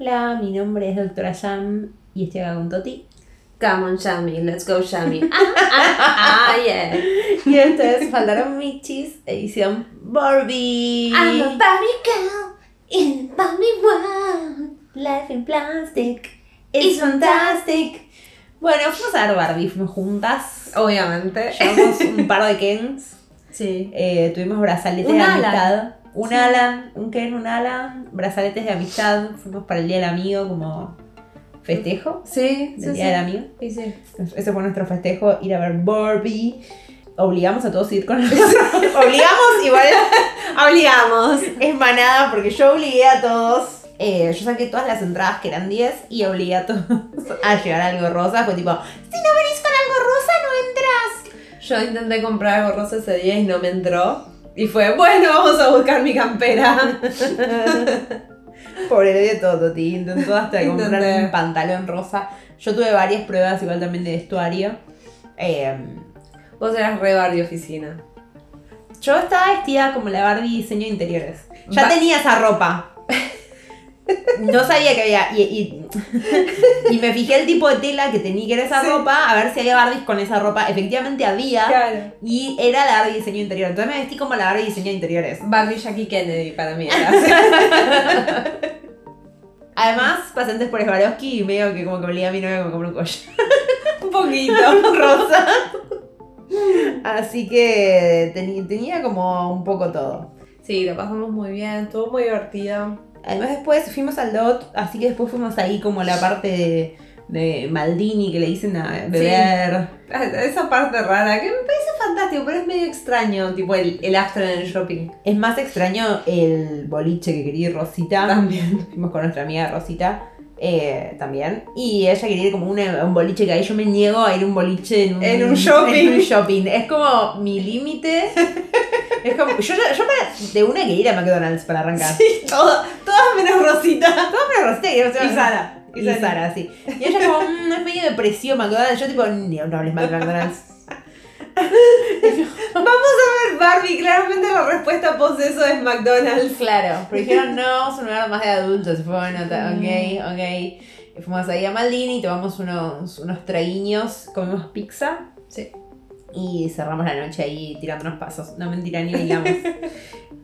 Hola, mi nombre es Doctora Jam y estoy acá con Toti. Come on, Shami, let's go, Shami. Ah, ah, ah, yeah. Y entonces faltaron Michis, edición Barbie. I'm a Barbie girl in Barbie world. Life in plastic is fantastic. Bueno, fuimos a ver Barbie, fuimos juntas. Obviamente. Llevamos un par de Kens. Sí. Eh, tuvimos brazaletes Un de amistad. Un Sí. Alan, un Ken, un Alan, brazaletes de amistad. Fuimos para el Día del Amigo como festejo Sí, del sí, Día del Amigo. Sí, sí. Ese fue nuestro festejo, ir a ver Barbie. Obligamos a todos a ir con Obligamos, igual Obligamos. es manada porque yo obligué a todos. eh, yo saqué todas las entradas que eran 10 y obligué a todos a llevar algo rosa. Fue tipo, si no venís con algo rosa, no entras. Yo intenté comprar algo rosa ese día y no me entró. Y fue, bueno, vamos a buscar mi campera. Pobre de todo, Toti. Intentó hasta comprar un pantalón rosa. Yo tuve varias pruebas igual también de vestuario. Eh, Vos eras re Barbie oficina. yo estaba vestida como la Barbie diseño de interiores. Ya tenía esa ropa. No sabía que había. Y, y- y me fijé el tipo de tela que tenía que era esa Sí. ropa, a ver si había Barbies con esa ropa. Efectivamente había. Claro. Y era la Barbie diseño interior. Entonces me vestí como la Barbie diseño de interiores. Barbie Jackie Kennedy para mí era. Además, pasé antes por Swarovski y medio que como que obligué a mi novia me compré un collar. Un poquito. rosa. Así que tenía como un poco todo. Sí, lo pasamos muy bien, estuvo muy divertido. Además después fuimos al DOT, así que después fuimos ahí como la parte de, de Maldini que le dicen a beber. Esa parte rara, que me parece fantástico, pero es medio extraño, tipo el, el after en el shopping. Es más extraño el boliche que quería ir Rosita. También. Fuimos con nuestra amiga Rosita. Eh, también. Y ella quería ir como una- un boliche que ahí yo me niego a ir a un boliche en un, En un shopping. en un shopping. Es como mi límite. Es como. Yo, yo, yo para- de una que ir a McDonald's para arrancar. Sí, todo, todas menos Rosita. Todas para Rosita Y Sara. Y Sara, sí. Y ella como, "Mm, es medio depresivo McDonald's. Yo tipo, no, no hables mal de McDonald's. Vamos a Barbie, claramente la respuesta post eso es McDonald's. Claro, pero dijeron, no, es un lugar más de adultos. Y fue, bueno, ta- ok, ok. Y fuimos ahí a Maldini, tomamos unos, unos traguiños, comimos pizza. Sí. Y cerramos la noche ahí tirando unos pasos. No mentira, ni bailamos.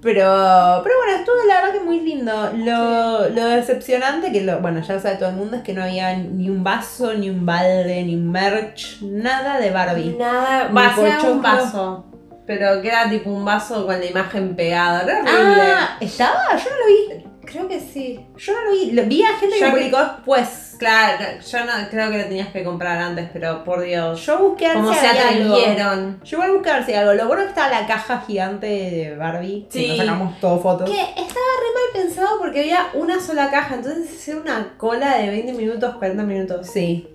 Pero, pero bueno, estuvo la verdad que muy lindo. Lo, lo decepcionante, que lo, bueno, ya lo sabe todo el mundo, es que no había ni un vaso, ni un balde, ni un merch, nada de Barbie. Nada, va a un vaso. Pero que era tipo un vaso con la imagen pegada. Era horrible. Ah, ¿estaba? Yo no lo vi. creo que sí. Yo no lo vi. Lo, vi a gente que Yo lo vi- publicó después. Claro, yo no creo que lo tenías que comprar antes, pero por Dios. Yo busqué a ver Como si se atrevieron. Yo busqué a ver si algo. Lo bueno es que estaba la caja gigante de Barbie. Sí. Que nos sacamos todo fotos. Que estaba re mal pensado porque había una sola caja, entonces era una cola de 20 minutos, 40 minutos. Sí.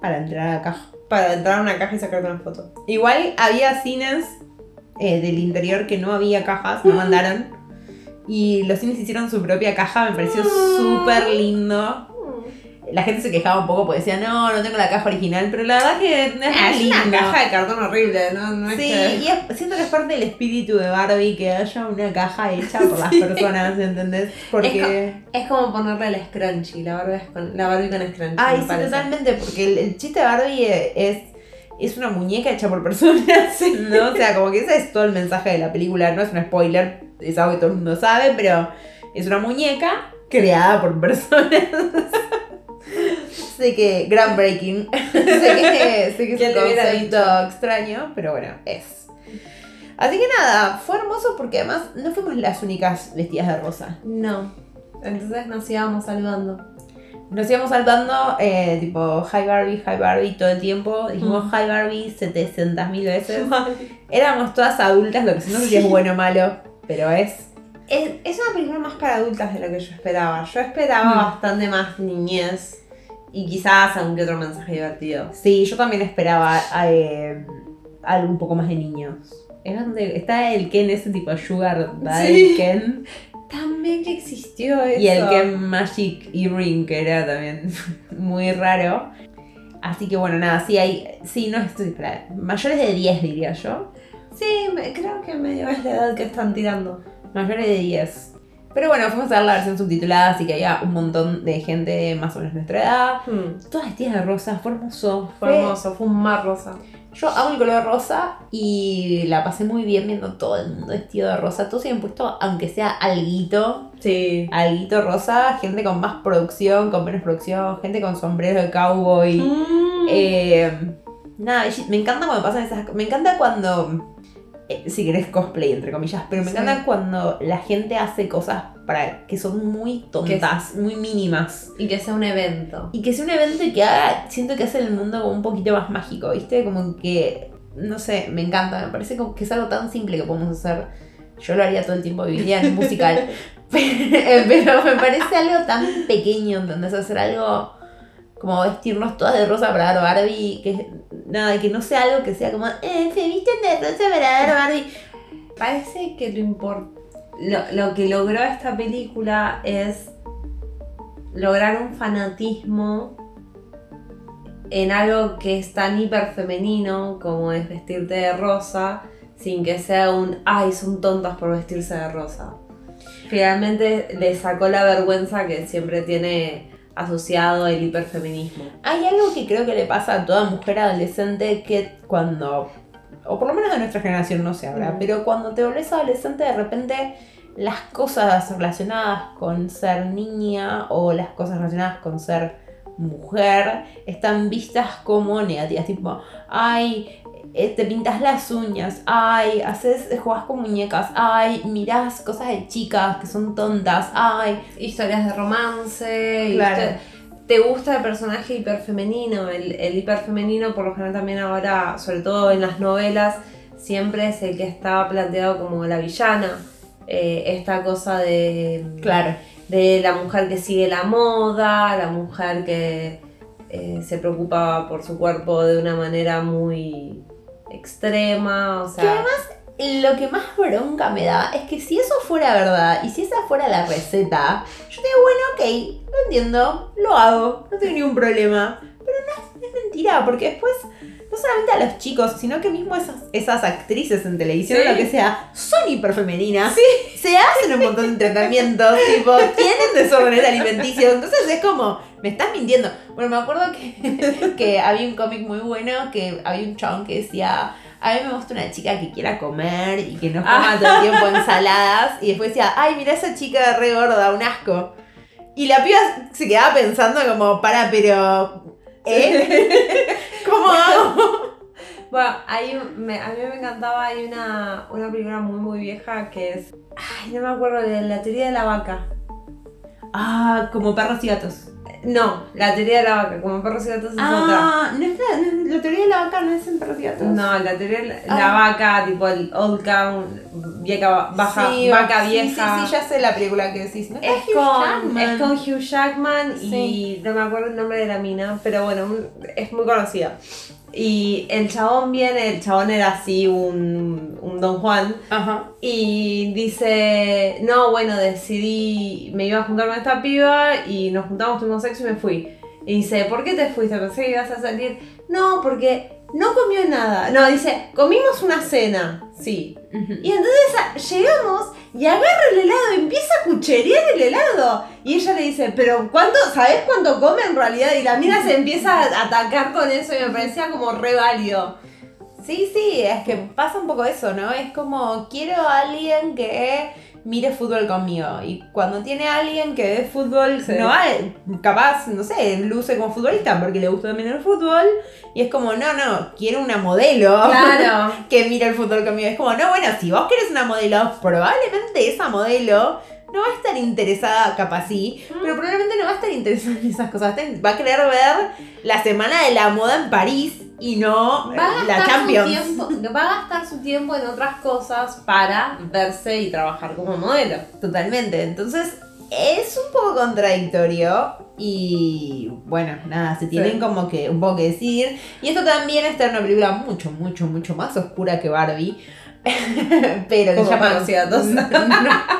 Para entrar a la caja. Para entrar a una caja y sacarte una foto. Igual había cines eh, del interior que no había cajas, no mandaron. Y los cines hicieron su propia caja, me pareció súper lindo. La gente se quejaba un poco porque decía, no, no tengo la caja original, pero la verdad que es, Ah, es una lindo. caja de cartón horrible, ¿no? no es Sí, que- y es- siento que es parte del espíritu de Barbie que haya una caja hecha por las personas, ¿entendés? Porque... Es como ponerle el scrunchy, la Barbie, es con, la Barbie con scrunchy. Ay, me sí, totalmente, porque el, el chiste de Barbie es, es una muñeca hecha por personas, ¿no? O sea, como que ese es todo el mensaje de la película, no es un spoiler, es algo que todo el mundo sabe, pero es una muñeca creada por personas. sé que, groundbreaking, sé que, sé que es ¿Quién un concepto extraño, pero bueno, es. Así que nada, fue hermoso porque además no fuimos las únicas vestidas de rosa. No. Entonces nos íbamos saludando. Nos íbamos saltando, eh, tipo, hi Barbie, hi Barbie, todo el tiempo. Dijimos Mm. hi Barbie 700 mil veces. Éramos todas adultas, lo que no sé si es bueno o malo, pero es. Es, es una película más para adultas de lo que yo esperaba. Yo esperaba Mm. bastante más niñez y quizás algún que otro mensaje divertido. Sí, yo también esperaba eh, algo un poco más de niños. Está el Ken, ese tipo Sugar Daddy Sí. Ken. También que existió eso. Y el Ken Magic Earring, que era también muy raro. Así que bueno, nada, sí hay. Sí, no estoy. mayores de 10 diría yo. Sí, me- creo que medio es la edad que están tirando. Mayores de 10. Pero bueno, fuimos a ver la versión subtitulada, así que había un montón de gente más o menos de nuestra edad. Hmm. Todas vestidas de rosa, fue hermoso. Fue hermoso, fue un mar rosa. Yo amo el color rosa y la pasé muy bien viendo todo el mundo vestido de rosa. Todos se han puesto, aunque sea alguito, Sí. alguito rosa, gente con más producción, con menos producción, gente con sombrero de cowboy. Mm. Eh, nada, me encanta cuando pasan esas. Me encanta cuando. Eh, si querés cosplay, entre comillas, pero me Sí. encanta cuando la gente hace cosas para que son muy tontas, muy mínimas. Y que sea un evento. Y que sea un evento y que haga, siento que hace el mundo un poquito más mágico, ¿viste? Como que, no sé, me encanta, me parece como que es algo tan simple que podemos hacer. Yo lo haría todo el tiempo, viviría en un musical. pero, pero me parece algo tan pequeño, ¿entendés? Hacer algo como vestirnos todas de rosa para dar Barbie, que nada, que no sea algo que sea como, eh, se visten de rosa para dar Barbie. Parece que lo, impor- lo, lo que logró esta película es lograr un fanatismo en algo que es tan hiper femenino como es vestirte de rosa, sin que sea un, ay, son tontas por vestirse de rosa. Finalmente le sacó la vergüenza que siempre tiene asociado el hiperfeminismo. Hay algo que creo que le pasa a toda mujer adolescente que cuando, o por lo menos de nuestra generación no ahora, Mm. pero cuando te volvés adolescente de repente las cosas relacionadas con ser niña o las cosas relacionadas con ser mujer están vistas como negativas, tipo, ay, eh, te pintas las uñas, ay, haces, jugás con muñecas, ay, mirás cosas de chicas que son tontas, ay, Historias de romance, Claro. te gusta el personaje hiperfemenino, el, el hiperfemenino por lo general también ahora, sobre todo en las novelas, siempre es el que está planteado como la villana. Eh, esta cosa de, claro. de la mujer que sigue la moda, la mujer que eh, se preocupa por su cuerpo de una manera muy extrema, o sea... Lo que más bronca me da es que si eso fuera verdad y si esa fuera la receta, yo digo, bueno, ok, lo entiendo, lo hago, no tengo ningún problema. Pero no es mentira, porque después, no solamente a los chicos, sino que mismo esas, esas actrices en televisión Sí. o lo que sea, son hiperfemeninas. Se hacen un montón de tratamientos, tipo, tienen desórdenes alimenticios. Entonces es como, me estás mintiendo. Bueno, me acuerdo que, que había un cómic muy bueno que había un chabón que decía. A mí me gusta una chica que quiera comer y que no coma Ah. todo el tiempo ensaladas. Y después decía, ay, mira esa chica re gorda, un asco. Y la piba se quedaba pensando como, para, pero... ¿Eh? ¿Cómo hago? Bueno, hay me- a mí me encantaba, hay una, una película muy muy vieja que es... Ay, no me acuerdo, de la teoría de la vaca. Ah, como perros y gatos. No, la teoría de la vaca, como perros y gatos es otra. Ah, no es la, no es- la teoría de la vaca no es en perros y gatos. No, la teoría de la, Ah. la vaca, tipo el old cow, vieja, baja, Sí, vaca sí, vieja. Sí, sí, ya sé la película que decís. ¿no? Es Hugh con, Jackman. es con Hugh Jackman y no me acuerdo el nombre de la mina, pero bueno, es muy conocida. Y el chabón viene, el chabón era así un, un Don Juan, Ajá. y dice, no, bueno, decidí, me iba a juntar con esta piba y nos juntamos, tuvimos sexo y me fui. Y dice, ¿por qué te fuiste? Pensé que ibas a salir. No, porque no comió nada. No, dice, comimos una cena. Sí. Y entonces llegamos y agarra el helado empieza a cucherear el helado. Y ella le dice, pero ¿cuánto, ¿sabes cuánto come en realidad? Y la mina se empieza a atacar con eso y me parecía como re válido. Sí, sí, es que pasa un poco eso, ¿no? Es como, quiero a alguien que mire fútbol conmigo. Y cuando tiene a alguien que ve fútbol, Sí. no va, capaz, no sé, luce como futbolista porque le gusta también el fútbol. Y es como, no, no, quiero una modelo. Claro. que mire el fútbol conmigo. Es como, no, bueno, si vos querés una modelo, probablemente esa modelo no va a estar interesada, capaz sí, pero probablemente no va a estar interesada en esas cosas. Va a querer ver la semana de la moda en París y no Va a, la gastar su Champions. tiempo, va a gastar su tiempo en otras cosas para verse y trabajar como modelo. Totalmente. Entonces, es un poco contradictorio. Y bueno, nada, se tienen Sí. como que un poco que decir. Y esto también está en una película mucho, mucho, mucho más oscura que Barbie. pero que se llama.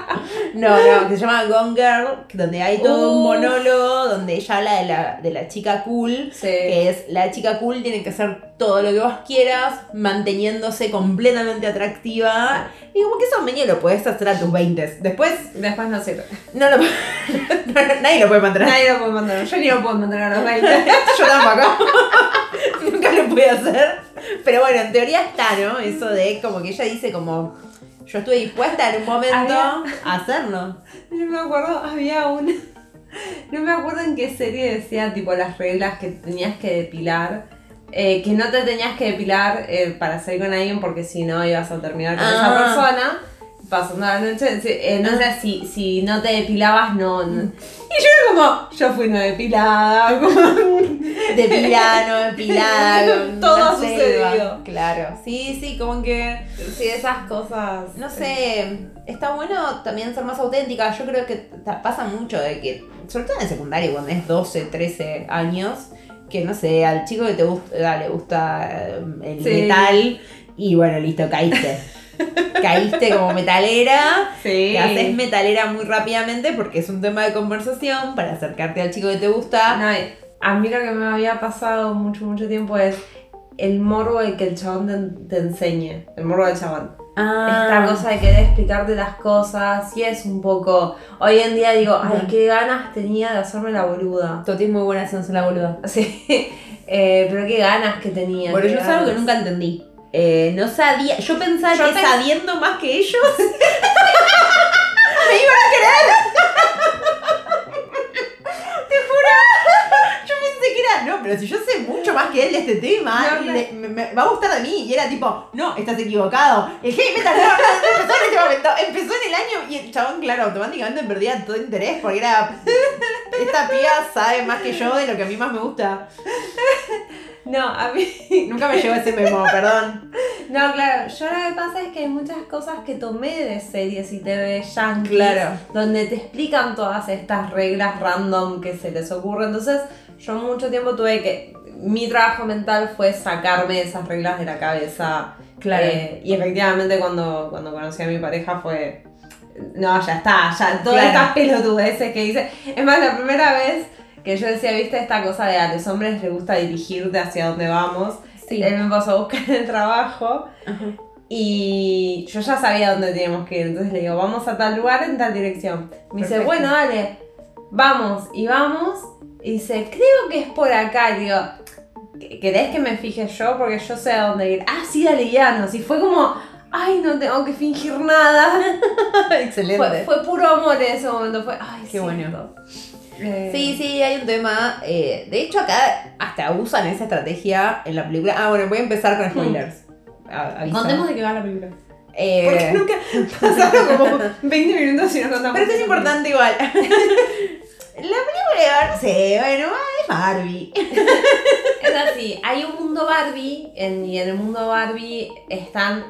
No, no, no, que se llama Gone Girl, donde hay todo un monólogo donde ella habla de la, de la chica cool, Sí. que es la chica cool tiene que hacer todo lo que vos quieras, manteniéndose completamente atractiva. Y como que eso medio lo puedes hacer a tus 20. Después, Después no sirve. no lo Nadie lo puede mantener. Nadie lo puede mantener. Yo ni lo puedo mantener a los 20. Yo tampoco. Pude hacer. Pero bueno, en teoría está, ¿no? Eso de como que ella dice como. Yo estuve dispuesta en un momento Había- a hacerlo. Yo me acuerdo, había una. No me acuerdo en qué serie decía, tipo, las reglas que tenías que depilar. eh, que no te tenías que depilar eh, para salir con alguien porque si no ibas a terminar con Ah. esa persona. Pasando la noche. sí, Entonces, si, si no te depilabas, no. no. Y yo era como, yo fui no depilada. Como, Depilada, no depilada. Todo ha selva. sucedido. Claro. Sí, sí, como que. sí, esas cosas. No sé, está bueno también ser más auténtica. Yo creo que pasa mucho de que, sobre todo en el secundario, cuando es 12, 13 años, que no sé, al chico que te gusta, le gusta eh, el Sí. metal y bueno, listo, caíste. caíste como metalera. Sí. Te haces metalera muy rápidamente porque es un tema de conversación para acercarte al chico que te gusta. No, a mí lo que me había pasado mucho, mucho tiempo es el morbo de que el chabón te, te enseñe. El morbo del chabón. Ah. Esta cosa de querer explicarte las cosas. Y es un poco. Hoy en día digo, ay, qué ganas tenía de hacerme la boluda. Toti es muy buena haciéndose la boluda. Sí. Eh, pero qué ganas que tenía. Bueno, yo es algo que nunca entendí. Eh, no sabía, yo pensaba Yo que pens- sabiendo más que ellos me iban a querer. Te juro. Yo pensé que era, no, pero si yo sé mucho más que él de este tema, No, no. le- me, me va a gustar de mí. Y era tipo, no, estás equivocado. El heavy metal no, no, no empezó en ese momento. Empezó en el año y el chabón, claro, automáticamente perdía todo interés porque era, esta piba sabe más que yo de lo que a mí más me gusta. No, a mí. Nunca me llegó ese memo, perdón. No, claro, yo lo que pasa es que hay muchas cosas que tomé de series y TV yankees Claro. donde te explican todas estas reglas random que se les ocurre. Entonces, yo mucho tiempo tuve que. Mi trabajo mental fue sacarme esas reglas de la cabeza. Claro. Eh, y efectivamente, cuando, cuando conocí a mi pareja fue. No, ya está, ya. Todas Claro. estas pelotudeces que hice. Es más, la primera vez que yo decía, viste, esta cosa de a los hombres les gusta dirigirte hacia donde vamos. Sí. Él me pasó a buscar el trabajo y yo ya sabía dónde teníamos que ir. Entonces le digo, vamos a tal lugar en tal dirección. Me dice, bueno, dale, vamos. Y vamos. Y dice, creo que es por acá. Y digo, ¿querés que me fije yo? Porque yo sé a dónde ir. Ah, sí, dale, guianos. Y fue como, ay, no tengo que fingir nada. Excelente. Fue, fue puro amor en ese momento. Fue, ay, Qué cierto. bueno. Eh, Sí, sí, hay un tema. eh, de hecho, acá hasta usan esa estrategia en la película. Ah, bueno, voy a empezar con spoilers. Aviso. Contemos de qué va la película. Eh, Porque nunca pasaron como 20 minutos y no contamos. pero es importante igual. la película, no sé, bueno, es Barbie. Es así, hay un mundo Barbie en- y en el mundo Barbie están...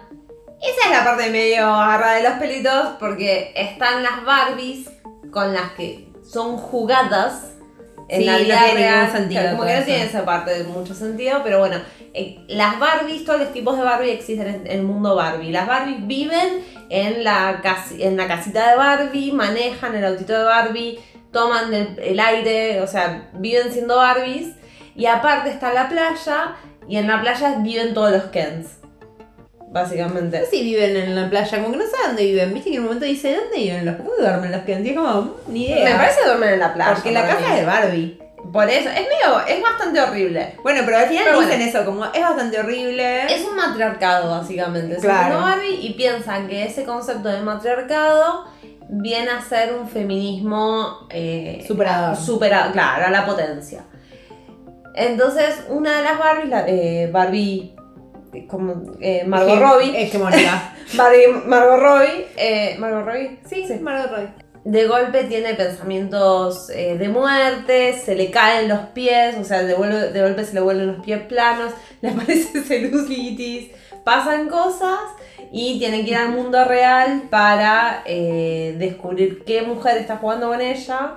Esa es la parte medio agarrada de los pelitos porque están las Barbies con las que son jugadas en Sí, la no vida tiene ningún real. sentido Como todo que no tiene esa parte de mucho sentido, pero bueno, eh, las Barbies, todos los tipos de Barbie existen en el mundo Barbie. Las Barbies viven en la, casi- en la casita de Barbie, manejan el autito de Barbie, toman el, el aire, o sea, viven siendo Barbies. Y aparte está la playa, y en la playa viven todos los Kens. Básicamente. No sé si viven en la playa, como que no saben dónde viven. Viste que en un momento dice, ¿dónde viven los ¿Dónde duermen los que como, mm, ni idea. Me parece duermen en la playa. Porque la casa es de Barbie. Por eso, es medio, es bastante horrible. Bueno, pero al final Pero dicen bueno. eso, como es bastante horrible. Es un matriarcado, básicamente. Claro. Barbie y piensan que ese concepto de matriarcado viene a ser un feminismo eh, Superador. supera- claro, a la potencia. Entonces, una de las Barbies, la, eh, Barbie, como eh, Margot Robbie, Hegemónica. Barbie Margot Robbie, eh, Margot Robbie, sí, Margot Robbie. de golpe tiene pensamientos eh, de muerte, se le caen los pies, o sea, de, vuelve- de golpe se le vuelven los pies planos, le aparece celulitis, pasan cosas y tiene que ir al mundo real para eh, descubrir qué mujer está jugando con ella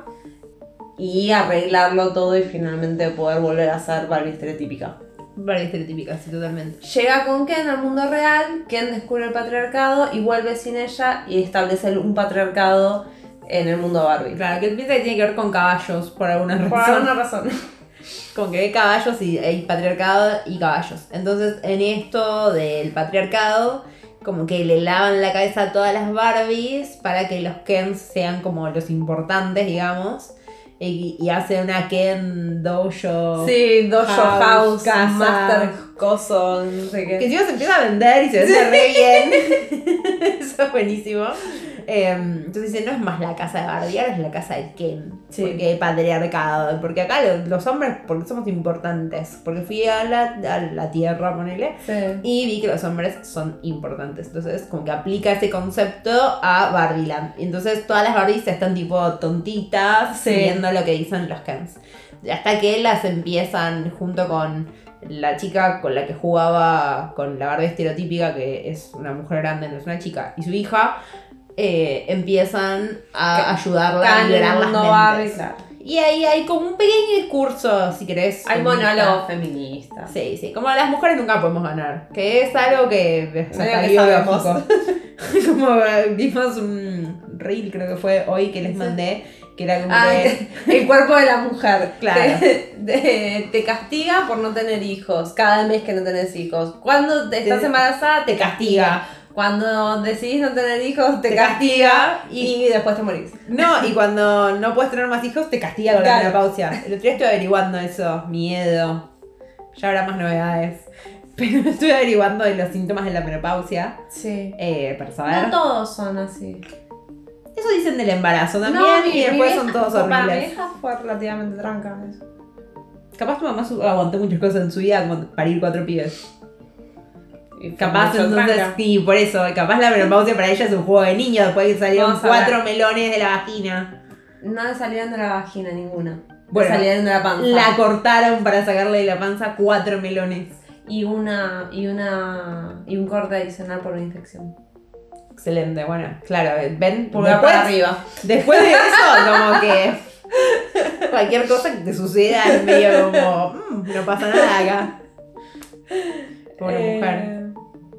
y arreglarlo todo y finalmente poder volver a ser Barbie estereotípica. Barbie estereotípica, sí, totalmente. Llega con Ken al mundo real, Ken descubre el patriarcado y vuelve sin ella y establece un patriarcado en el mundo Barbie. Claro, que piensa que tiene que ver con caballos por alguna razón. Por alguna razón. Como que hay caballos y hay patriarcado y caballos. Entonces, en esto del patriarcado, como que le lavan la cabeza a todas las Barbies para que los Kens sean como los importantes, digamos. Y, y hace una Ken Dojo. Sí, Dojo House, House, casa. Master Coso, no sé Que encima se empieza a vender y se vende re bien. Eso es buenísimo. Eh, entonces dice, no es más la casa de Barbie, ahora es la casa de Ken. Sí. Porque hay patriarcado. Porque acá lo- los hombres, porque somos importantes. Porque fui a la, a la tierra, ponele. Sí. Y vi que los hombres son importantes. Entonces, como que aplica ese concepto a Barbieland. Y entonces todas las Barbies están tipo tontitas, Sí. siguiendo lo que dicen los Kens. Hasta que las empiezan junto con la chica con la que jugaba con la Barbie estereotípica, que es una mujer grande, no es una chica, y su hija, eh, empiezan a ayudarla a liberar las mentes. Barbie, claro. Y ahí hay como un pequeño discurso, si querés. Hay feminista. monólogos feministas. Sí, sí, como las mujeres nunca podemos ganar, que es algo que hasta que sabemos. como vimos un reel, creo que fue hoy que les mandé, que era como Ah, que... el cuerpo de la mujer. Claro. Te, te- te castiga por no tener hijos. Cada mes que no tenés hijos. Cuando estás embarazada, te castiga. Cuando decidís no tener hijos, te, Te castiga, castiga y, después te morís. No, y cuando no puedes tener más hijos, te castiga con Claro. la menopausia. El otro día estuve averiguando eso, miedo. Ya habrá más novedades. Pero estuve averiguando de los síntomas de la menopausia Sí. eh, para saber. No todos son así. Eso dicen del embarazo también No, mi- y después son todos Para mi horribles. fue relativamente tranca eso. Capaz tu mamá aguantó muchas cosas en su vida como parir cuatro pibes. Capaz entonces, tranca. sí, por eso, capaz la menopausia para ella es un juego de niños, después que salieron cuatro melones de la vagina. No le salieron de la vagina ninguna. Bueno, Bueno, salieron de la panza. La cortaron para sacarle de la panza cuatro melones. Y una. y una. y un corte adicional por una infección. Excelente, bueno, claro, ven, Pulgar después, para arriba. después de eso, como que cualquier cosa que te suceda es medio como, "Mm, no pasa nada acá. Pobre Eh, mujer.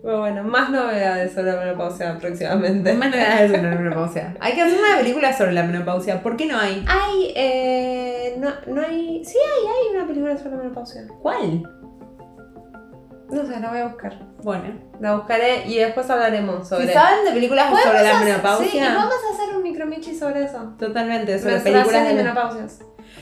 Pero bueno, más novedades sobre la menopausia próximamente. Más novedades sobre la menopausia. Hay que hacer una película sobre la menopausia. ¿Por qué no hay? Hay. Eh, no, no hay. Sí, hay, hay una película sobre la menopausia. ¿Cuál? No sé, la voy a buscar. Bueno. La buscaré y después hablaremos sobre. Si saben de películas sobre la menopausia. Sí, y vamos a hacer un micromichi sobre eso. Totalmente, sobre películas de menopausias.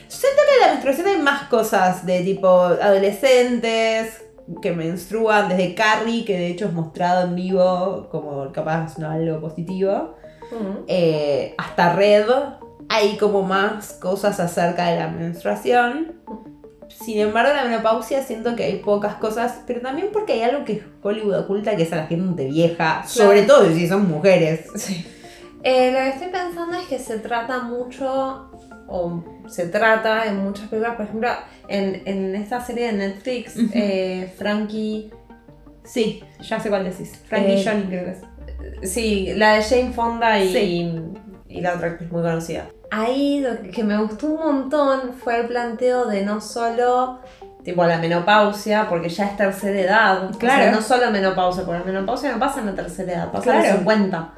Siento que en la menstruación hay más cosas de tipo adolescentes que menstruan, desde Carrie, que de hecho es mostrado en vivo como capaz no algo positivo, eh, hasta Red, hay como más cosas acerca de la menstruación. Sin embargo, la menopausia siento que hay pocas cosas, pero también porque hay algo que Hollywood oculta que es a la gente vieja, sobre todo si son mujeres. Sí. Eh, lo que estoy pensando es que se trata mucho, o se trata en muchas películas, por ejemplo, en, en esta serie de Netflix, eh, Frankie, Sí, ya sé cuál decís. Frankie Eh, Johnny creo que es. sí, la de Jane Fonda y, Sí. y la otra que es muy conocida. Ahí lo que me gustó un montón fue el planteo de no solo tipo la menopausia, porque ya es tercera edad. Claro. O sea, no solo menopausia, porque la menopausia no pasa en la tercera edad, pasa a Claro. los 50.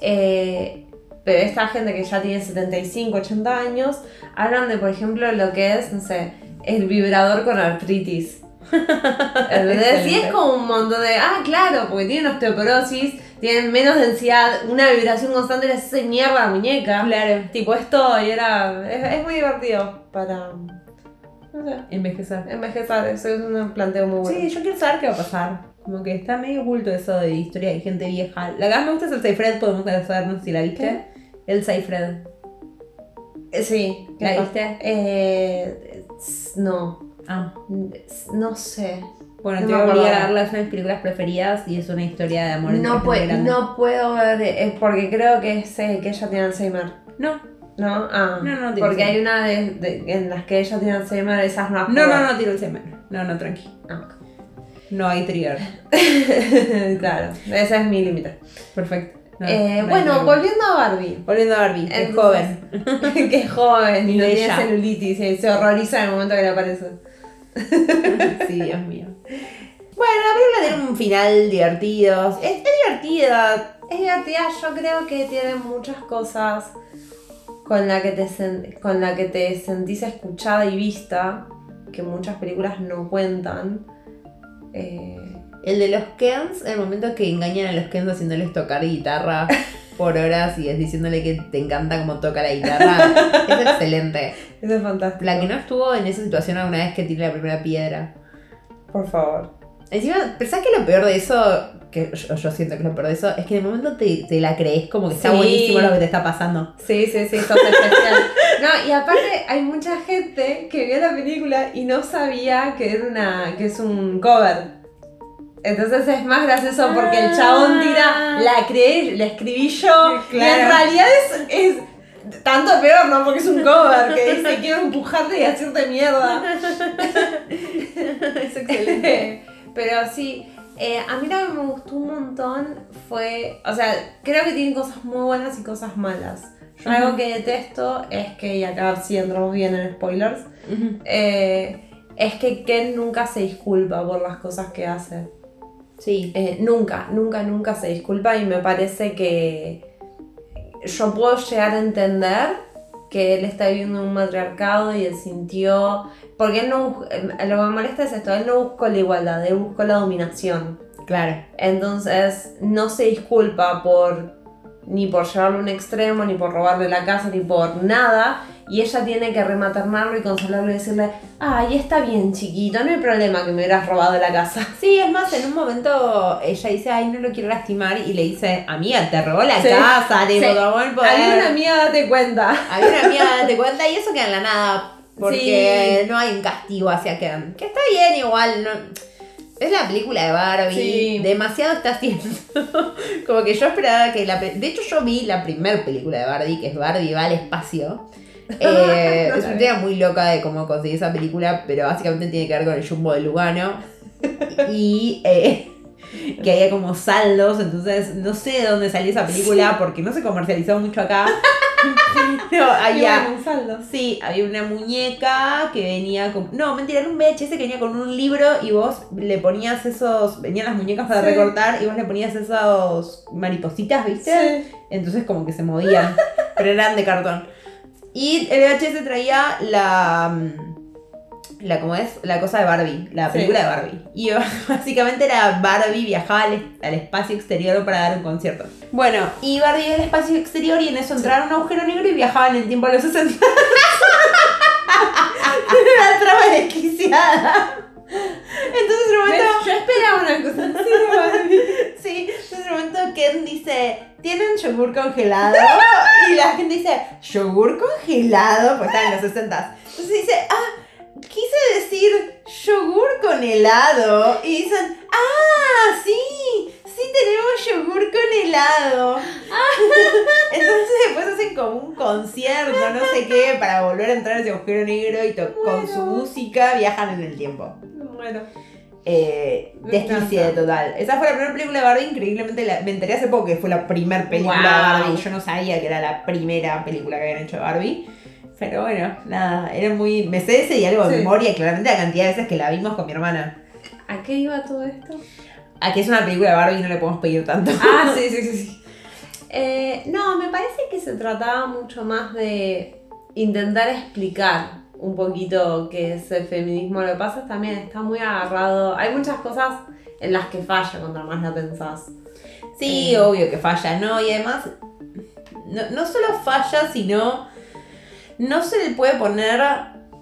Eh, pero esta gente que ya tiene 75, 80 años, hablan de, por ejemplo, lo que es, no sé, el vibrador con artritis. Y es como un montón de, ah, claro, porque tienen osteoporosis, tienen menos densidad, una vibración constante les hace mierda a la muñeca. Claro. Tipo esto, y era, es, es muy divertido para, no sé, Envejecer. envejecer, eso es un planteo muy bueno. Sí, yo quiero saber qué va a pasar. Como que está medio oculto eso de historia de gente vieja. La que más me gusta es el Seifred, podemos saber, no sé si la viste. El Seifred. Eh, Sí. ¿La ¿qué viste? Eh, no, Ah. No sé. Bueno, No te voy a obligar a es una de mis películas preferidas y es una historia de amor No, gente pue- grande. no puedo ver, eh, porque creo que es eh, que ella tiene Alzheimer. No, ¿No? Ah, No, no tiene porque hay Alzheimer. una de, de- en las que ella tiene Alzheimer, esas no no, no, no, tiro el semen. No, no, tranqui. no. No hay trigger. claro, ese es mi límite. Perfecto. No, Eh, no bueno, volviendo a Barbie. Volviendo a Barbie, que es joven. que es joven y no tiene celulitis y se horroriza en el momento que le aparece. sí, Dios mío. Bueno, la película tiene un final divertido. Es, es divertida. Es divertida, yo creo que tiene muchas cosas con la que te, sen- con la que te sentís escuchada y vista, que muchas películas no cuentan. Eh, El de los Kens, el momento que engañan a los Kens haciéndoles tocar guitarra por horas y es diciéndole que te encanta cómo toca la guitarra, es excelente. eso es fantástico. La que no estuvo en esa situación alguna vez que tiré la primera piedra. Por favor. Encima, pensás que lo peor de eso, que yo, yo siento que lo peor de eso, es que de momento te, te la crees como que está Sí. buenísimo lo que te está pasando. Sí, sí, sí, sos especial. No, y aparte hay mucha gente que vio la película y no sabía que era una. que es un cover. Entonces es más gracioso porque el chabón tira, la creé, la escribí yo. Y en realidad es, es tanto peor, ¿no? Porque es un cover que dice quiero empujarte y hacerte mierda. es excelente. Pero sí, eh, a mí lo que me gustó un montón fue, o sea, creo que tiene cosas muy buenas y cosas malas. Yo algo que detesto es que, y acá sí entramos bien en spoilers, eh, es que Ken nunca se disculpa por las cosas que hace. Sí. Eh, nunca, nunca, nunca se disculpa y me parece que yo puedo llegar a entender que él está viviendo un matriarcado y él sintió... Porque él no... eh, Lo que me molesta es esto, él no buscó la igualdad, él buscó la dominación. Claro. Entonces no se disculpa por ni por llevarlo a un extremo, ni por robarle la casa, ni por nada. Y ella tiene que rematernarlo y consolarlo y decirle, ay, está bien chiquito, no hay problema que me hubieras robado la casa. Sí, es más, en un momento ella dice, ay, no lo quiero lastimar, y le dice, amiga, te robó la Sí. casa, te Sí. tomó el poder. Había una amiga, date cuenta. Había una amiga, date cuenta, y eso queda en la nada. Porque no hay un castigo hacia Ken. Que está bien igual, no. Es la película de Barbie. Sí. Demasiado está haciendo. Como que yo esperaba que la. De hecho, yo vi la primera película de Barbie, que es Barbie va al espacio. Eh, No es una idea muy loca de cómo conseguí esa película, pero básicamente tiene que ver con el jumbo de Lugano. Y eh, que había como saldos, entonces no sé de dónde salió esa película porque no se comercializó mucho acá. Y había, bueno, un saldo. sí, había una muñeca que venía con... No, mentira, era un VHS que venía con un libro y vos le ponías esos... Venían las muñecas para Sí. recortar y vos le ponías esos maripositas, ¿viste? Sí. Entonces como que se movían, pero eran de cartón. Y el VHS traía la... La, ¿cómo es? La cosa de Barbie, la Sí. película de Barbie. Y básicamente era Barbie viajaba al, al espacio exterior para dar un concierto. Bueno, y Barbie iba al espacio exterior y en eso entraron a un agujero negro y viajaban en el tiempo a los 60. Era una trama desquiciada. Entonces en un momento... Yo esperaba una cosa así de Barbie. Sí, entonces en un momento Ken dice, ¿tienen yogur congelado? Y la gente dice, ¿yogur congelado? Pues está en los 60. Entonces dice, ah, quise decir yogur con helado. Y dicen, ah, sí, sí tenemos yogur con helado. Entonces después hacen como un concierto, no sé qué, para volver a entrar a ese agujero negro y to- con su Bueno. música viajan en el tiempo. Bueno. Eh, desquicie total. Esa fue la primera película de Barbie, increíblemente la- me enteré hace poco que fue la primera película de. Barbie. Yo no sabía que era la primera película que habían hecho de Barbie. Pero bueno, nada, era muy. Me sé ese diálogo de Sí. memoria, claramente la cantidad de veces que la vimos con mi hermana. ¿A qué iba todo esto? A que es una película de Barbie y no le podemos pedir tanto. Ah, sí, sí, sí, sí. Eh, no, me parece que se trataba mucho más de intentar explicar un poquito qué es el feminismo. Lo que pasa es también está muy agarrado. Hay muchas cosas en las que falla cuando más la pensás. Sí, Eh. obvio que falla, ¿no? Y además, no, no solo falla, sino no se le puede poner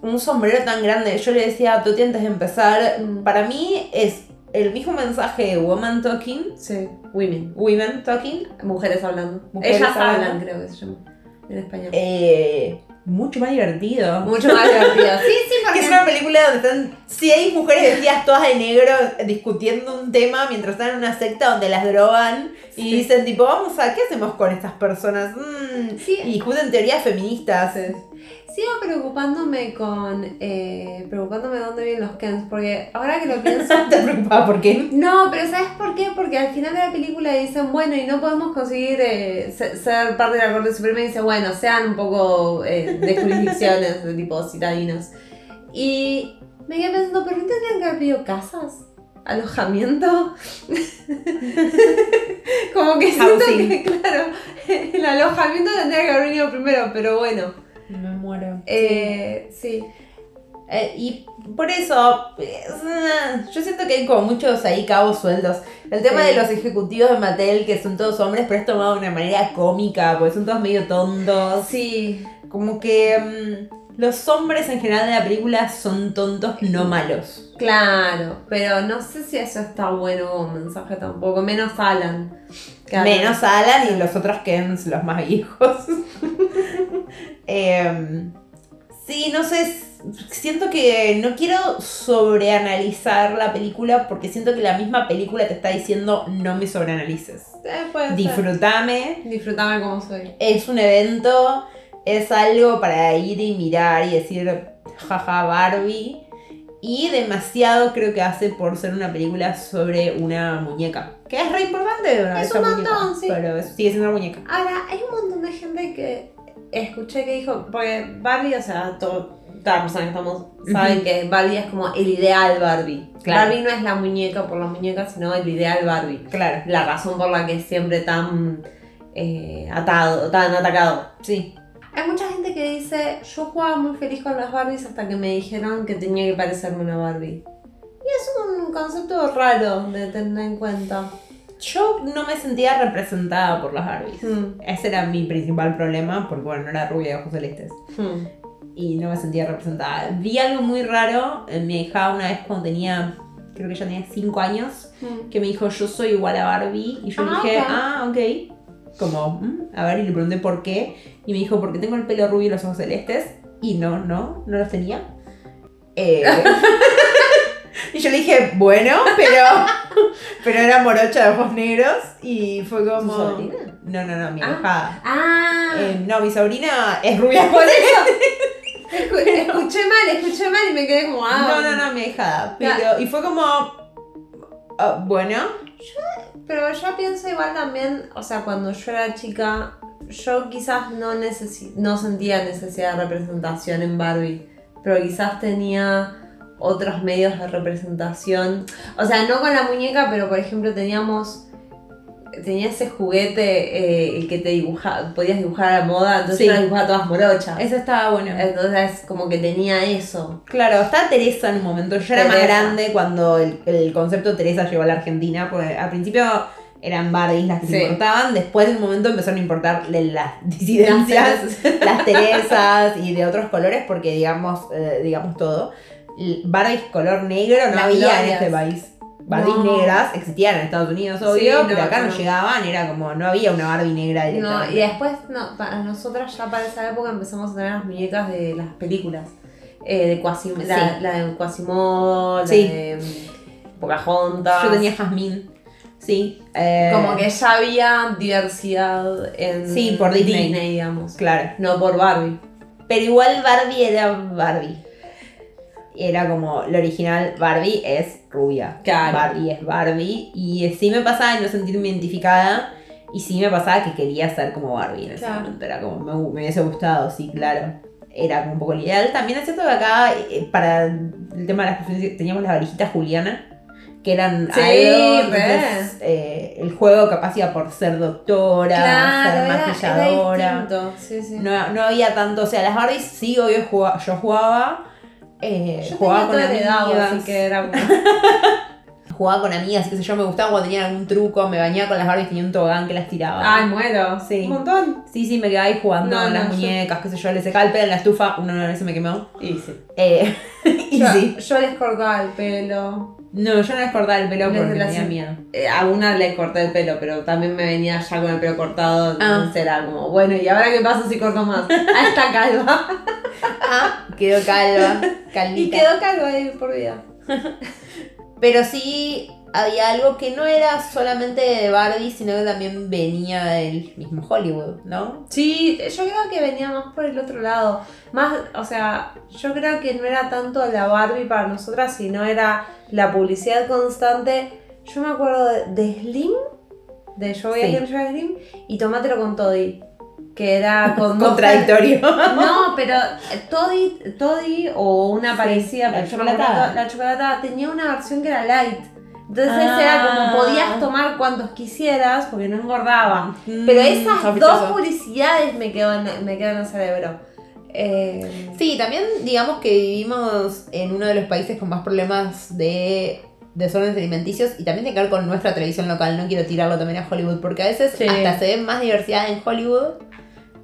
un sombrero tan grande. Yo le decía a Tuti antes de empezar, Mm. para mí es el mismo mensaje de Woman Talking, Sí, women. Women Talking, Mujeres hablando. Mujeres Ellas hablan, creo que se llama en español. eh, mucho más divertido. Mucho más divertido. Sí, sí, Que porque es una película donde están seis mujeres vestidas todas de negro discutiendo un tema mientras están en una secta donde las drogan y Sí. dicen tipo, vamos a, ¿qué hacemos con estas personas? Mm, Sí. Y discuten teorías feministas. Sigo preocupándome con. Eh, preocupándome de dónde vienen los Kens. Porque ahora que lo pienso. ¿Te preocupaba por qué? No, pero ¿sabes por qué? Porque al final de la película dicen, bueno, y no podemos conseguir eh, se- ser parte de la Corte Suprema. Y dice, bueno, sean un poco eh, de jurisdicciones, de tipo citadinos. Y me quedé pensando, ¿pero no tendrían que haber pedido casas? ¿Alojamiento? Como que siento Housing. que, claro, el alojamiento tendría que haber venido primero, pero bueno. Me muero. Eh, sí. Eh, y por eso, eh, yo siento que hay como muchos ahí cabos sueltos. El tema Sí. de los ejecutivos de Mattel, que son todos hombres, pero es tomado de una manera cómica, porque son todos medio tontos. Sí. Como que mm, los hombres en general de la película son tontos, no malos. Claro, pero no sé si eso está bueno como mensaje tampoco, menos Alan- Menos Alan y los otros Kens, los más viejos. Em, sí, no sé, siento que no quiero sobreanalizar la película porque siento que la misma película te está diciendo no me sobreanalices. Eh. Disfrutame, Disfrutame como soy. es un evento, es algo para ir y mirar y decir, jaja, Barbie. Y demasiado creo que hace por ser una película sobre una muñeca. Que es re importante una Es un muñeca, montón, sí. Pero sigue siendo una muñeca. Ahora, hay un montón de gente que escuché que dijo, porque Barbie, o sea, todas las personas que estamos saben que Barbie es como el ideal Barbie. Claro. Barbie no es la muñeca por la muñeca, sino el ideal Barbie. Claro. La razón por la que es siempre tan eh, atado, tan atacado. Sí. Hay mucha gente que dice, yo jugaba muy feliz con las Barbies hasta que me dijeron que tenía que parecerme una Barbie. Y es un concepto raro de tener en cuenta. Yo no me sentía representada por las Barbies. Hmm, Ese era mi principal problema, porque bueno, no era rubia de ojos celestes. hmm. Y no me sentía representada. Vi algo muy raro en mi hija una vez cuando tenía, creo que ya tenía 5 años, Hmm. que me dijo, yo soy igual a Barbie. Y yo Ah, dije, ah, ok. Como, "Mm", a ver, y le pregunté por qué. Y me dijo, porque tengo el pelo rubio y los ojos celestes. Y no, no, no los tenía. Eh, y yo le dije, bueno, pero, pero era morocha de ojos negros. Y fue como... ¿Tu sobrina? No, no, no, mi Ah. hija. Ah, Eh, no, mi sobrina es rubia. por eso. Escu- escuché mal, escuché mal y me quedé como, ah. No, no, no, mi hija. Pero, y fue como... ah, bueno, Pero yo pienso igual también, o sea, cuando yo era chica, yo quizás no, necesi- no sentía necesidad de representación en Barbie, pero quizás tenía otros medios de representación. O sea, no con la muñeca, pero por ejemplo teníamos... Tenía ese juguete, eh, el que te dibuja, podías dibujar a la moda, entonces Sí. yo las dibujaba todas morochas. eso estaba bueno. Entonces como que tenía eso. Claro, está Teresa en un momento. Yo era más grande cuando el, el concepto Teresa llegó a la Argentina, porque al principio eran Barbies las que Sí. se importaban, después de un momento empezaron a importarle las disidencias, las Teresas y de otros colores, porque digamos, eh, digamos todo. Barbies color negro no Las había en este país. Barbies No. negras existían en Estados Unidos, obvio, Sí, pero no, acá no, no. llegaban, era como, no había una Barbie negra No, y después, no, para nosotras ya para esa época empezamos a tener las muñecas de las películas. Eh, de Quasim la, Sí. la de Quasimodo, la Sí. de Pocahontas. Yo tenía Jasmine. Sí. eh, Como que ya había diversidad en Sí, por Disney. digamos. Claro. No por Barbie. Pero igual Barbie era Barbie. Era como, lo original Barbie es rubia. Claro. Barbie es Barbie. Y sí me pasaba de no sentirme identificada. Y sí me pasaba que quería ser como Barbie en ese Claro. momento. Era como, me, me hubiese gustado, sí, claro. Era como un poco el ideal. También es cierto que acá, eh, para el tema de las teníamos las valijitas Juliana. Que eran Sí, algo, entonces, eh, el juego capaz iba por ser doctora, ser era, era maquilladora. Sí, sí. No, no había tanto, o sea, las Barbies sí, obvio, jugaba- yo jugaba. Eh, Yo jugaba con amigas. así que era. Jugaba con amigas, qué sé yo, me gustaba cuando tenían algún truco, me bañaba con las Barbies, tenía un tobogán que las tiraba. Ay, muero. Sí. Un montón. Sí, sí, me quedaba ahí jugando No, con las yo- muñecas, qué sé yo, le secaba el pelo en la estufa, una vez se me quemó. Y sí. Eh, y Yo, sí. yo les cortaba el pelo. No, yo no les cortaba el pelo porque la tenía miedo. Eh, a una le corté el pelo, pero también me venía ya con el pelo cortado. Ah. Entonces era como, bueno, ¿y ahora qué pasa si corto más? Ah, está calva. Ah, quedó calva, Y calvita. quedó calva ahí por vida. Pero sí había algo que no era solamente de Barbie, sino que también venía del mismo Hollywood, ¿no? Sí, yo creo que venía más por el otro lado. Más, o sea, yo creo que no era tanto la Barbie para nosotras, sino era la publicidad constante. Yo me acuerdo de, de Slim, de Yo voy a Sí. A Slim, y Tomátelo con Toddy. que era con Contradictorio. No, pero Toddy, Toddy o una Sí, parecida, la pero yo no me chocolatada. acuerdo, la chocolatada tenía una versión que era light. Entonces Ah. era como podías tomar cuantos quisieras porque no engordaba. Mm, Pero esas dos publicidades me quedan, me quedan en el cerebro. Eh, Sí, también digamos que vivimos en uno de los países con más problemas de desórdenes alimenticios y también tiene que ver con nuestra televisión local. No quiero tirarlo también a Hollywood porque a veces Sí. hasta se ve más diversidad en Hollywood,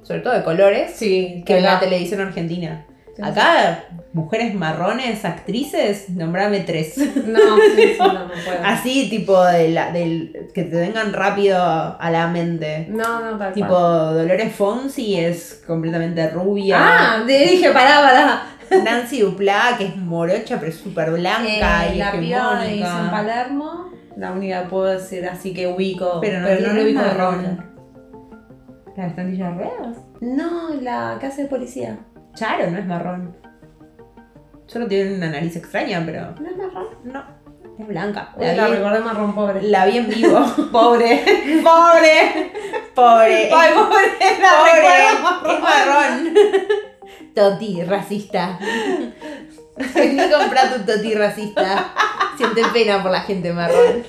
sobre todo de colores, sí, que en la televisión argentina. Acá, mujeres marrones, actrices, nombrame tres. No, sí, no, no puedo. Así, tipo, de la, del, que te vengan rápido a la mente. No, no, tal Tipo, cual. Dolores Fonsi es completamente rubia. Ah, te dije, pará, pará. Nancy Duplá, que es morocha, pero es súper blanca Eh, y la piba de. San Palermo, la única que puedo decir así que ubico. Pero no, lo tiene ubico de marrón. nombre. ¿La estampilla ruedas? No, la casa de policía. Charo, no es marrón. Solo tiene una nariz extraña, pero ¿No es marrón? no, es blanca. La La, vi, recordé marrón pobre. la vi en vivo. Pobre. ¡Pobre! ¡Pobre! Ay, pobre, la ¡Pobre! Es marrón. Toti, racista. Vení a comprar tu toti racista. Siente pena por la gente marrón.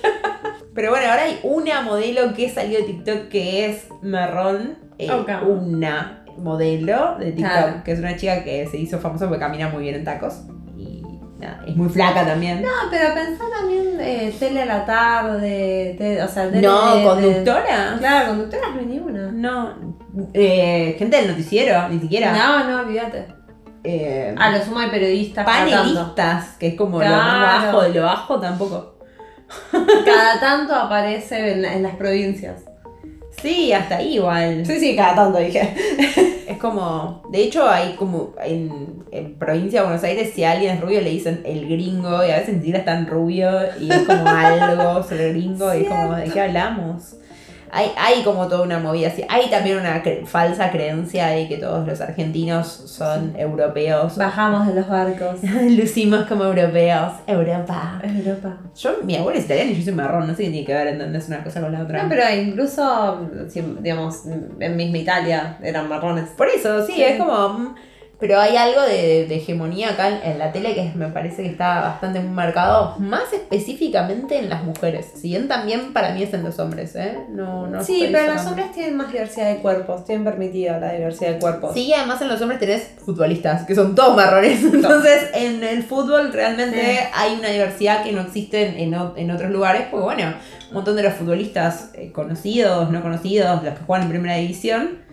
Pero bueno, ahora hay una modelo que salió de TikTok que es marrón. eh. Una modelo de TikTok, que es una chica que se hizo famosa porque camina muy bien en tacos. Y nada, es muy flaca también. No, pero pensá también eh, tele a la tarde, te- o sea, tele No, de- de- conductora. Claro, conductora no hay ni una. No, eh, gente del noticiero, ni siquiera. No, no, olvídate. Eh, A lo sumo hay periodistas panelistas, que es como lo más bajo de lo bajo, tampoco. Cada tanto aparece en, la- en las provincias. Sí, hasta ahí igual. Sí, sí, cada tanto dije. Es como, de hecho hay como en, en provincia de Buenos Aires, si a alguien es rubio le dicen el gringo y a veces ni siquiera es tan rubio y es como algo sobre el gringo y es como, ¿de qué hablamos? Hay, hay como toda una movida así. Hay también una cre- falsa creencia de que todos los argentinos son europeos. Bajamos de los barcos. Lucimos como europeos. Europa. Europa. Yo, mi abuela es italiana y yo soy marrón, no sé qué tiene que ver entonces una cosa con la otra. No, pero incluso, digamos, en misma Italia eran marrones. Por eso, sí, Sí. es como. Pero hay algo de, de hegemonía acá en, en la tele que me parece que está bastante marcado, más específicamente en las mujeres. Si bien también para mí es en los hombres, ¿eh? No, no sí, pero los hombres tienen más diversidad de cuerpos, tienen permitida la diversidad de cuerpos. Sí, además en los hombres tenés futbolistas, que son todos marrones. Entonces, en el fútbol realmente Sí. hay una diversidad que no existe en, en otros lugares, porque bueno, un montón de los futbolistas eh, conocidos, no conocidos, los que juegan en primera división,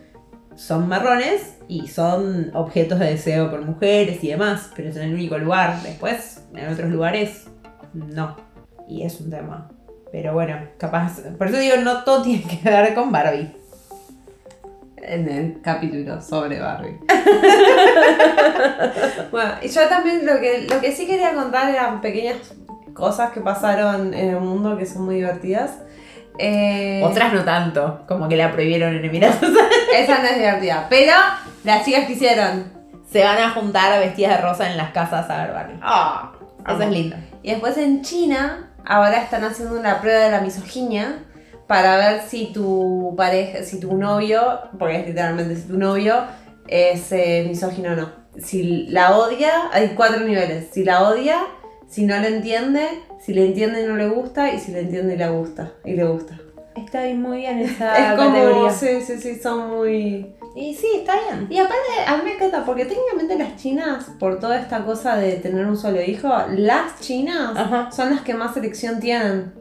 son marrones y son objetos de deseo por mujeres y demás, pero es en el único lugar. Después, en otros lugares, no. Y es un tema. Pero bueno, capaz. Por eso digo, no todo tiene que ver con Barbie. En el capítulo sobre Barbie. bueno, y yo también lo que, lo que sí quería contar eran pequeñas cosas que pasaron en el mundo que son muy divertidas. Eh, Otras no tanto, como que la prohibieron en Emiratos. Esa no es divertida. Pero las chicas que hicieron. Se van a juntar vestidas de rosa en las casas a ver Barbie. Ah, Eso es lindo. Y después en China, ahora están haciendo una prueba de la misoginia para ver si tu pareja, si tu novio, porque es literalmente si tu novio es eh, misógino o no. Si la odia, hay cuatro niveles. Si la odia, si no le entiende, si le entiende y no le gusta, y si le entiende y le gusta. Y le gusta. Está bien, muy bien esa es como, categoría. sí, sí, sí, son muy... Y sí, está bien. Y aparte, a mí me encanta, porque técnicamente las chinas, por toda esta cosa de tener un solo hijo, las chinas Ajá. son las que más selección tienen.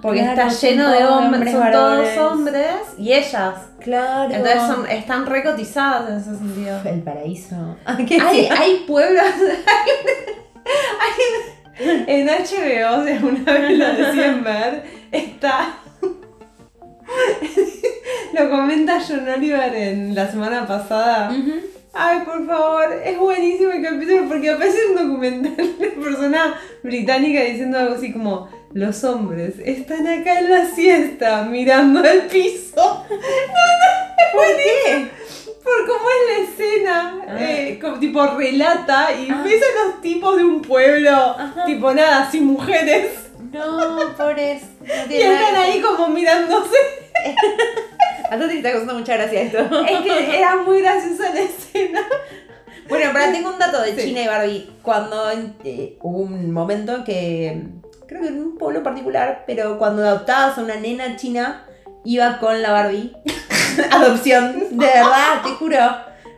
Porque Claro, está lleno de hombres, son varones. todos hombres y ellas. Claro. Entonces son, están recotizadas en ese sentido. El paraíso. Ah, ¿qué Hay, hay pueblos. hay- en HBO, de una vez lo decían ver, está. lo comenta John Oliver en la semana pasada. Ay, por favor, es buenísimo el capítulo porque aparece un documental de persona británica diciendo algo así como los hombres están acá en la siesta mirando el piso. No, no, es buenísimo. Por cómo es Ah. eh, como tipo relata y Ah. ves a los tipos de un pueblo, Ajá. tipo nada, sin mujeres, No, pobres. No y están nada ahí como mirándose. A Toti le está causando mucha gracia esto. Es que era muy graciosa la escena. Bueno, pero tengo un dato de Sí. China y Barbie. Cuando eh, hubo un momento que, creo que en un pueblo particular, pero cuando adoptabas a una nena china, iba con la Barbie. adopción, de verdad, te juro.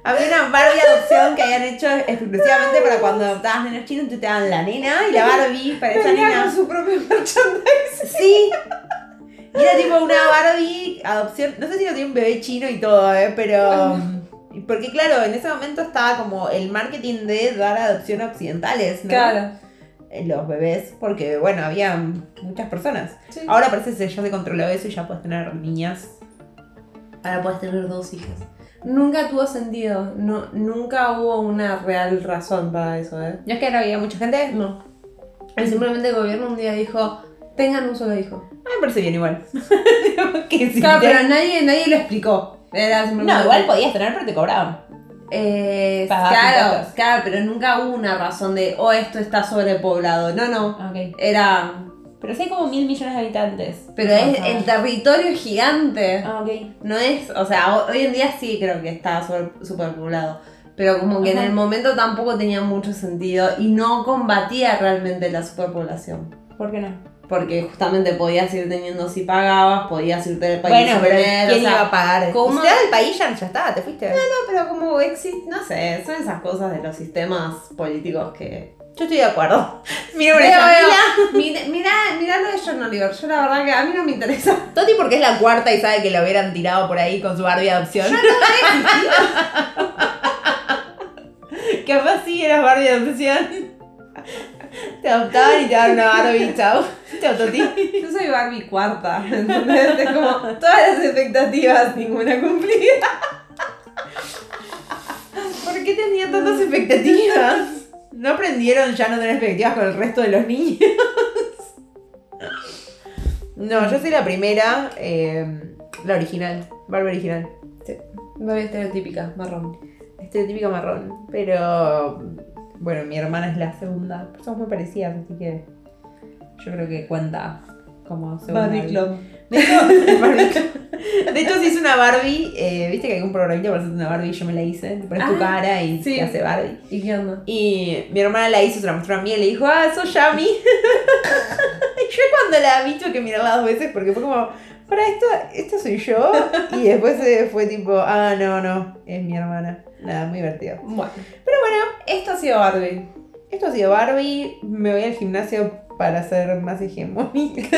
Había una Barbie adopción que habían hecho exclusivamente para cuando adoptabas nenas chinos, entonces te daban la nena y la Barbie para esa nena. con su propio merchandise. Sí. Y era tipo una Barbie adopción. No sé si no tiene un bebé chino y todo, ¿eh? pero. Porque claro, en ese momento estaba como el marketing de dar adopción a occidentales, ¿no? Claro. Los bebés, porque bueno, había muchas personas. Sí. Ahora parece que ya se controló eso y ya puedes tener niñas. Ahora puedes tener dos hijas. Nunca tuvo sentido. No, nunca hubo una real razón para eso, ¿eh? ¿No es que ahora había mucha gente? No. Y simplemente el gobierno un día dijo, tengan un solo hijo. A mí me parece bien igual. que si Claro, te- pero nadie, nadie lo explicó. Era No, igual podías tener, pero te cobraban. Eh, claro, claro, pero nunca hubo una razón de, oh, esto está sobrepoblado. No, no. Ok. Era. Pero si hay como mil millones de habitantes. Pero es, el territorio es gigante. Ah, ok. No es, o sea, ho- hoy en día sí creo que está superpoblado. Pero como que Ajá. en el momento tampoco tenía mucho sentido y no combatía realmente la superpoblación. ¿Por qué no? Porque justamente podías ir teniendo si pagabas, podías irte del país. Bueno, pero tener, ¿quién o sea, iba a pagar? ¿cómo? Si te das el país ya, ya está, te fuiste. No, pero como existe, no sé, son esas cosas de los sistemas políticos que... Yo estoy de acuerdo. Mira, fila. Mira, mira, mira lo de John Oliver, yo la verdad que a mí no me interesa. Toti porque es la cuarta y sabe que lo hubieran tirado por ahí con su Barbie de adopción. Capaz sí eras Barbie de adopción. Te adoptaban y te daban una Barbie, chao. Chao, Toti. Yo soy Barbie cuarta, ¿entendés? Es como todas las expectativas, ninguna cumplida. ¿Por qué tenía tantas expectativas? ¿No aprendieron ya no tener expectativas con el resto de los niños? No, yo soy la primera, eh, la original, Barbie original. Barbie estereotípica, marrón. Estereotípica marrón. Pero bueno, mi hermana es la segunda. Somos muy parecidas, así que yo creo que cuenta como segunda. Barbie Club. De hecho, si hice una Barbie, eh, viste que hay un programita para hacerte una Barbie y yo me la hice. Te pones tu Ah, cara y sí. te hace Barbie. ¿Y qué onda? Y mi hermana la hizo, se la mostró a mí y le dijo, ah, sos Yami. y yo cuando la vi tuve que mirarla dos veces porque fue como, para esto, esto soy yo. Y después eh, fue tipo, ah, no, no, es mi hermana. Nada, muy divertido. Bueno, Pero bueno, esto ha sido Barbie. esto ha sido Barbie. Me voy al gimnasio para ser más hegemónica.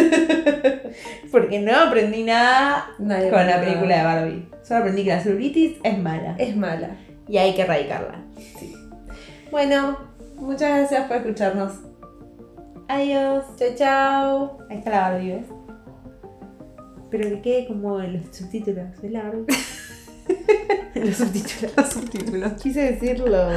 porque no aprendí nada Nadie con la película de. Barbie. Solo aprendí que la celulitis es mala. Es mala. Y hay que erradicarla. Bueno, muchas gracias por escucharnos. Adiós. Chao, chao. Ahí está la Barbie, ¿ves? Pero que quede como en los subtítulos, es la Barbie. los subtítulos. Los subtítulos. Quise decirlo